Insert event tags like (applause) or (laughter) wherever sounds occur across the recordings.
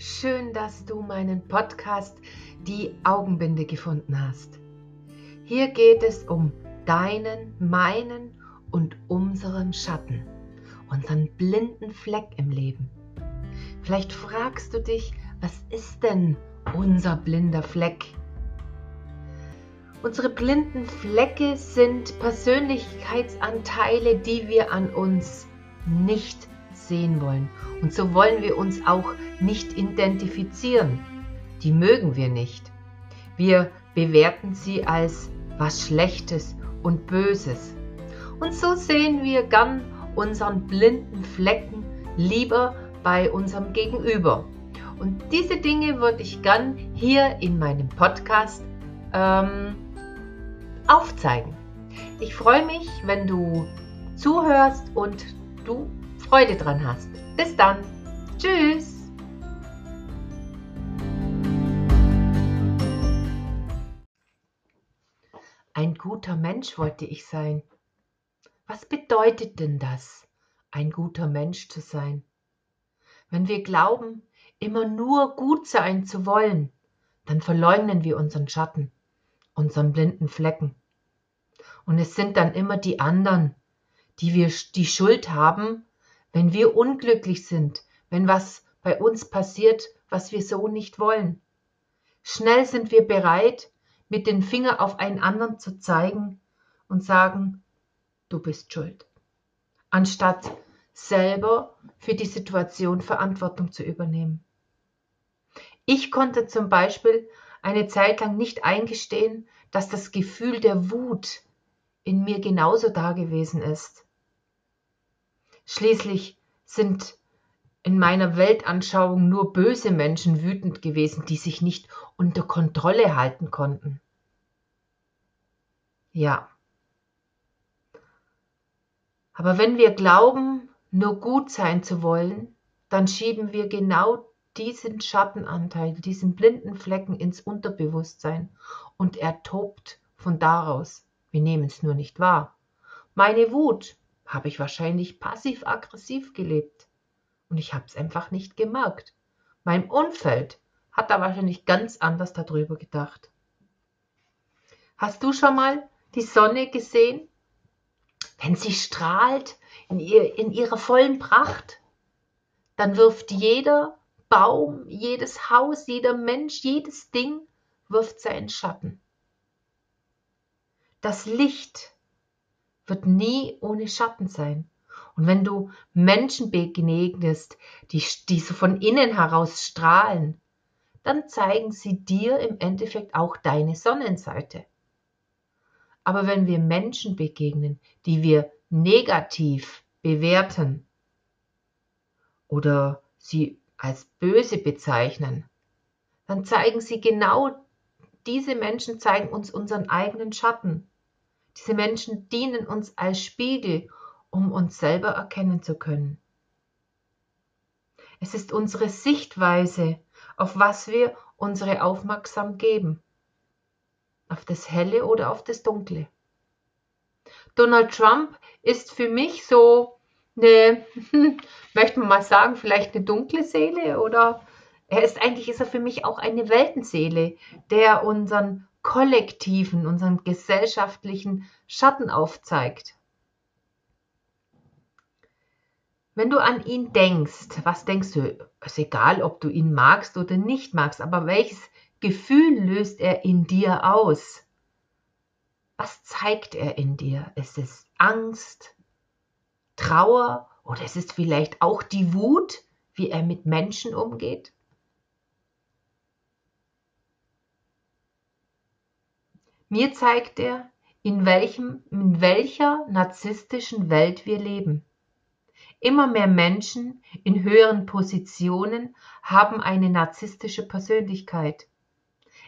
Schön, dass du meinen Podcast Die Augenbinde gefunden hast. Hier geht es um deinen, meinen und unseren Schatten, unseren blinden Fleck im Leben. Vielleicht fragst du dich, was ist denn unser blinder Fleck? Unsere blinden Flecke sind Persönlichkeitsanteile, die wir an uns nicht sehen wollen. Und so wollen wir uns auch nicht identifizieren. Die mögen wir nicht. Wir bewerten sie als was Schlechtes und Böses. Und so sehen wir gern unseren blinden Flecken lieber bei unserem Gegenüber. Und diese Dinge würde ich gern hier in meinem Podcast ähm, aufzeigen. Ich freue mich, wenn du zuhörst und du Freude dran hast. Bis dann. Tschüss. Ein guter Mensch wollte ich sein. Was bedeutet denn das, ein guter Mensch zu sein? Wenn wir glauben, immer nur gut sein zu wollen, dann verleugnen wir unseren Schatten unseren blinden Flecken. Und es sind dann immer die anderen, die wir die Schuld haben, wenn wir unglücklich sind, wenn was bei uns passiert, was wir so nicht wollen. Schnell sind wir bereit, mit dem Finger auf einen anderen zu zeigen und sagen, du bist schuld, anstatt selber für die Situation Verantwortung zu übernehmen. Ich konnte zum Beispiel eine Zeit lang nicht eingestehen, dass das Gefühl der Wut in mir genauso da gewesen ist. Schließlich sind in meiner Weltanschauung nur böse Menschen wütend gewesen, die sich nicht unter Kontrolle halten konnten. Ja. Aber wenn wir glauben, nur gut sein zu wollen, dann schieben wir genau diesen Schattenanteil, diesen blinden Flecken ins Unterbewusstsein und er tobt von daraus. Wir nehmen es nur nicht wahr. Meine Wut habe ich wahrscheinlich passiv-aggressiv gelebt und ich habe es einfach nicht gemerkt. Mein Umfeld hat da wahrscheinlich ganz anders darüber gedacht. Hast du schon mal die Sonne gesehen? Wenn sie strahlt in, ihr, in ihrer vollen Pracht, dann wirft jeder Baum, jedes Haus, jeder Mensch, jedes Ding wirft seinen Schatten. Das Licht wird nie ohne Schatten sein. Und wenn du Menschen begegnest, die, die so von innen heraus strahlen, dann zeigen sie dir im Endeffekt auch deine Sonnenseite. Aber wenn wir Menschen begegnen, die wir negativ bewerten oder sie als böse bezeichnen, dann zeigen sie genau, diese Menschen zeigen uns unseren eigenen Schatten. Diese Menschen dienen uns als Spiegel, um uns selber erkennen zu können. Es ist unsere Sichtweise, auf was wir unsere Aufmerksamkeit geben. Auf das Helle oder auf das Dunkle. Donald Trump ist für mich so eine, (laughs) möchte man mal sagen, vielleicht eine dunkle Seele oder er ist eigentlich, ist er für mich auch eine Weltenseele, der unseren kollektiven, unseren gesellschaftlichen Schatten aufzeigt. Wenn du an ihn denkst, was denkst du? Ist egal, ob du ihn magst oder nicht magst, aber welches Gefühl löst er in dir aus? Was zeigt er in dir? Ist es Angst, Trauer oder ist es vielleicht auch die Wut, wie er mit Menschen umgeht? Mir zeigt er, in, welchem, in welcher narzisstischen Welt wir leben. Immer mehr Menschen in höheren Positionen haben eine narzisstische Persönlichkeit.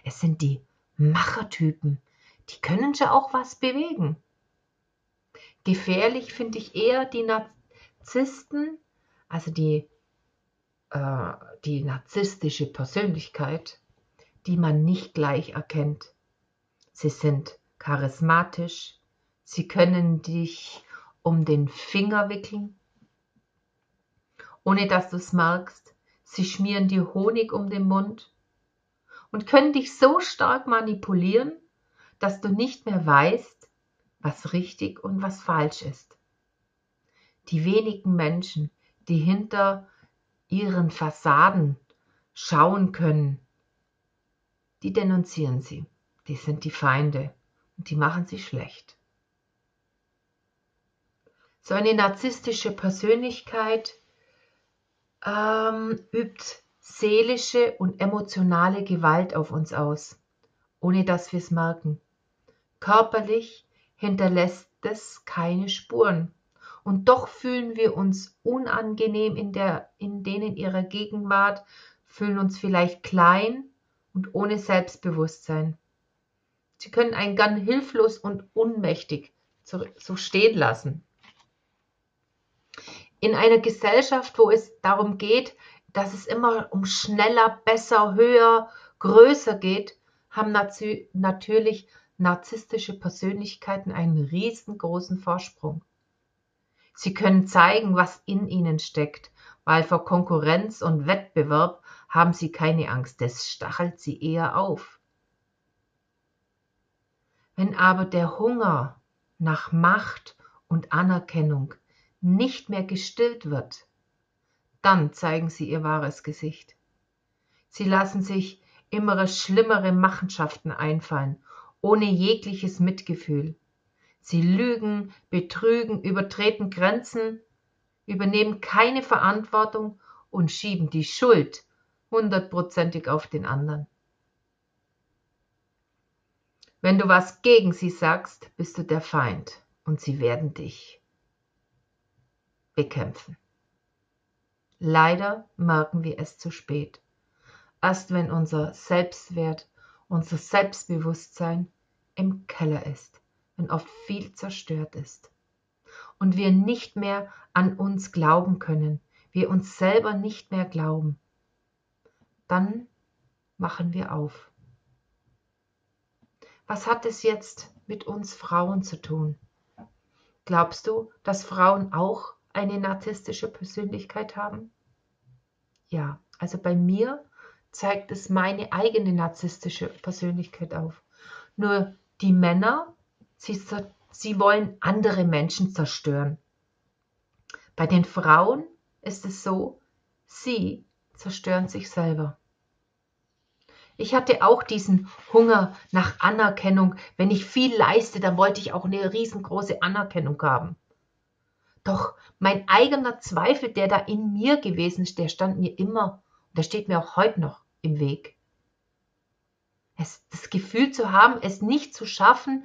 Es sind die Machertypen, die können schon auch was bewegen. Gefährlich finde ich eher die Narzissten, also die, äh, die narzisstische Persönlichkeit, die man nicht gleich erkennt. Sie sind charismatisch, sie können dich um den Finger wickeln, ohne dass du es merkst. sie schmieren dir Honig um den Mund und können dich so stark manipulieren, dass du nicht mehr weißt, was richtig und was falsch ist. Die wenigen Menschen, die hinter ihren Fassaden schauen können, die denunzieren sie. Die sind die Feinde und die machen sie schlecht. So eine narzisstische Persönlichkeit ähm, übt seelische und emotionale Gewalt auf uns aus, ohne dass wir es merken. Körperlich hinterlässt es keine Spuren. Und doch fühlen wir uns unangenehm in, der, in denen ihrer Gegenwart, fühlen uns vielleicht klein und ohne Selbstbewusstsein. Sie können einen ganz hilflos und unmächtig so stehen lassen. In einer Gesellschaft, wo es darum geht, dass es immer um schneller, besser, höher, größer geht, haben natürlich narzisstische Persönlichkeiten einen riesengroßen Vorsprung. Sie können zeigen, was in ihnen steckt, weil vor Konkurrenz und Wettbewerb haben sie keine Angst, das stachelt sie eher auf. Wenn aber der Hunger nach Macht und Anerkennung nicht mehr gestillt wird, dann zeigen sie ihr wahres Gesicht. Sie lassen sich immer schlimmere Machenschaften einfallen, ohne jegliches Mitgefühl. Sie lügen, betrügen, übertreten Grenzen, übernehmen keine Verantwortung und schieben die Schuld hundertprozentig auf den anderen. Wenn du was gegen sie sagst, bist du der Feind und sie werden dich bekämpfen. Leider merken wir es zu spät. Erst wenn unser Selbstwert, unser Selbstbewusstsein im Keller ist, wenn oft viel zerstört ist und wir nicht mehr an uns glauben können, wir uns selber nicht mehr glauben, dann machen wir auf. Was hat es jetzt mit uns Frauen zu tun? Glaubst du, dass Frauen auch eine narzisstische Persönlichkeit haben? Ja, also bei mir zeigt es meine eigene narzisstische Persönlichkeit auf. Nur die Männer, sie, sie wollen andere Menschen zerstören. Bei den Frauen ist es so, sie zerstören sich selber. Ich hatte auch diesen Hunger nach Anerkennung. Wenn ich viel leiste, dann wollte ich auch eine riesengroße Anerkennung haben. Doch mein eigener Zweifel, der da in mir gewesen ist, der stand mir immer, und der steht mir auch heute noch im Weg. Es, das Gefühl zu haben, es nicht zu schaffen,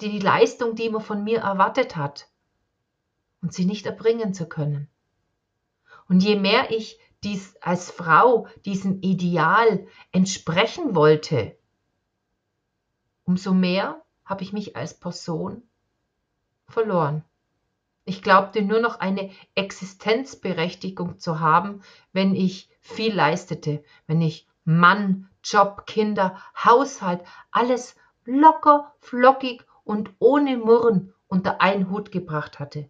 die Leistung, die man von mir erwartet hat, und sie nicht erbringen zu können. Und je mehr ich dies als Frau diesem Ideal entsprechen wollte, umso mehr habe ich mich als Person verloren. Ich glaubte nur noch eine Existenzberechtigung zu haben, wenn ich viel leistete, wenn ich Mann, Job, Kinder, Haushalt, alles locker, flockig und ohne Murren unter einen Hut gebracht hatte.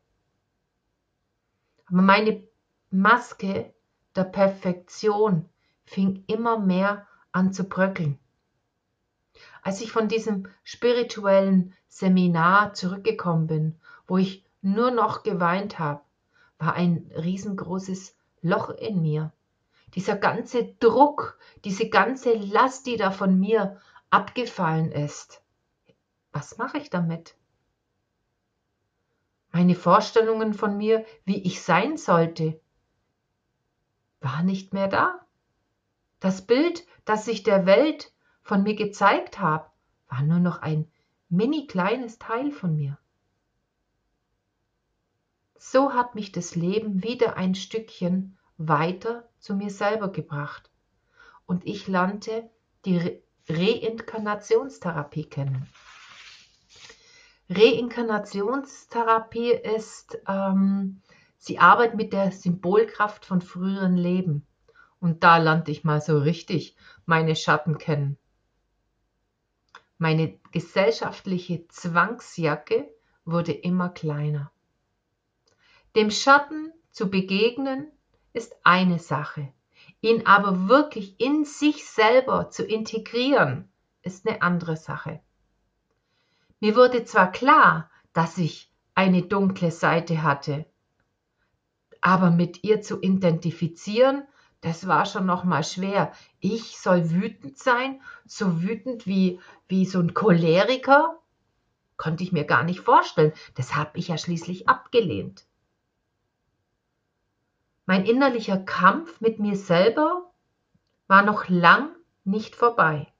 Aber meine Maske der Perfektion fing immer mehr an zu bröckeln. Als ich von diesem spirituellen Seminar zurückgekommen bin, wo ich nur noch geweint habe, war ein riesengroßes Loch in mir. Dieser ganze Druck, diese ganze Last, die da von mir abgefallen ist. Was mache ich damit? Meine Vorstellungen von mir, wie ich sein sollte, war nicht mehr da. Das Bild, das ich der Welt von mir gezeigt habe, war nur noch ein mini kleines Teil von mir. So hat mich das Leben wieder ein Stückchen weiter zu mir selber gebracht und ich lernte die Re Reinkarnationstherapie kennen. Reinkarnationstherapie ist, ähm, sie arbeitet mit der Symbolkraft von früheren Leben. Und da lernte ich mal so richtig meine Schatten kennen. Meine gesellschaftliche Zwangsjacke wurde immer kleiner. Dem Schatten zu begegnen ist eine Sache, Ihn aber wirklich in sich selber zu integrieren, ist eine andere Sache. Mir wurde zwar klar, dass ich eine dunkle Seite hatte, aber mit ihr zu identifizieren, das war schon noch mal schwer. Ich soll wütend sein, so wütend wie, wie so ein Choleriker? Konnte ich mir gar nicht vorstellen. Das habe ich ja schließlich abgelehnt. Mein innerlicher Kampf mit mir selber war noch lang nicht vorbei.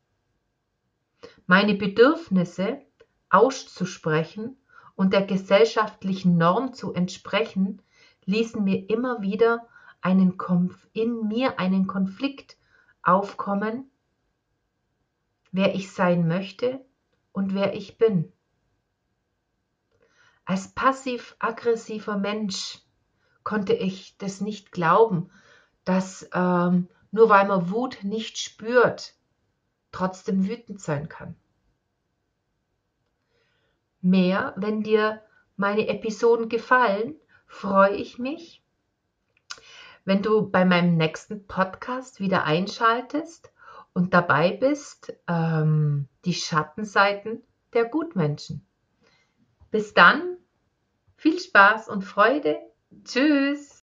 Meine Bedürfnisse auszusprechen und der gesellschaftlichen Norm zu entsprechen, ließen mir immer wieder einen Konf in mir einen Konflikt aufkommen, wer ich sein möchte und wer ich bin. Als passiv-aggressiver Mensch konnte ich das nicht glauben, dass ähm, nur weil man Wut nicht spürt, trotzdem wütend sein kann. Mehr, wenn dir meine Episoden gefallen, freue ich mich, wenn du bei meinem nächsten Podcast wieder einschaltest und dabei bist, ähm, die Schattenseiten der Gutmenschen. Bis dann, viel Spaß und Freude. Tschüss.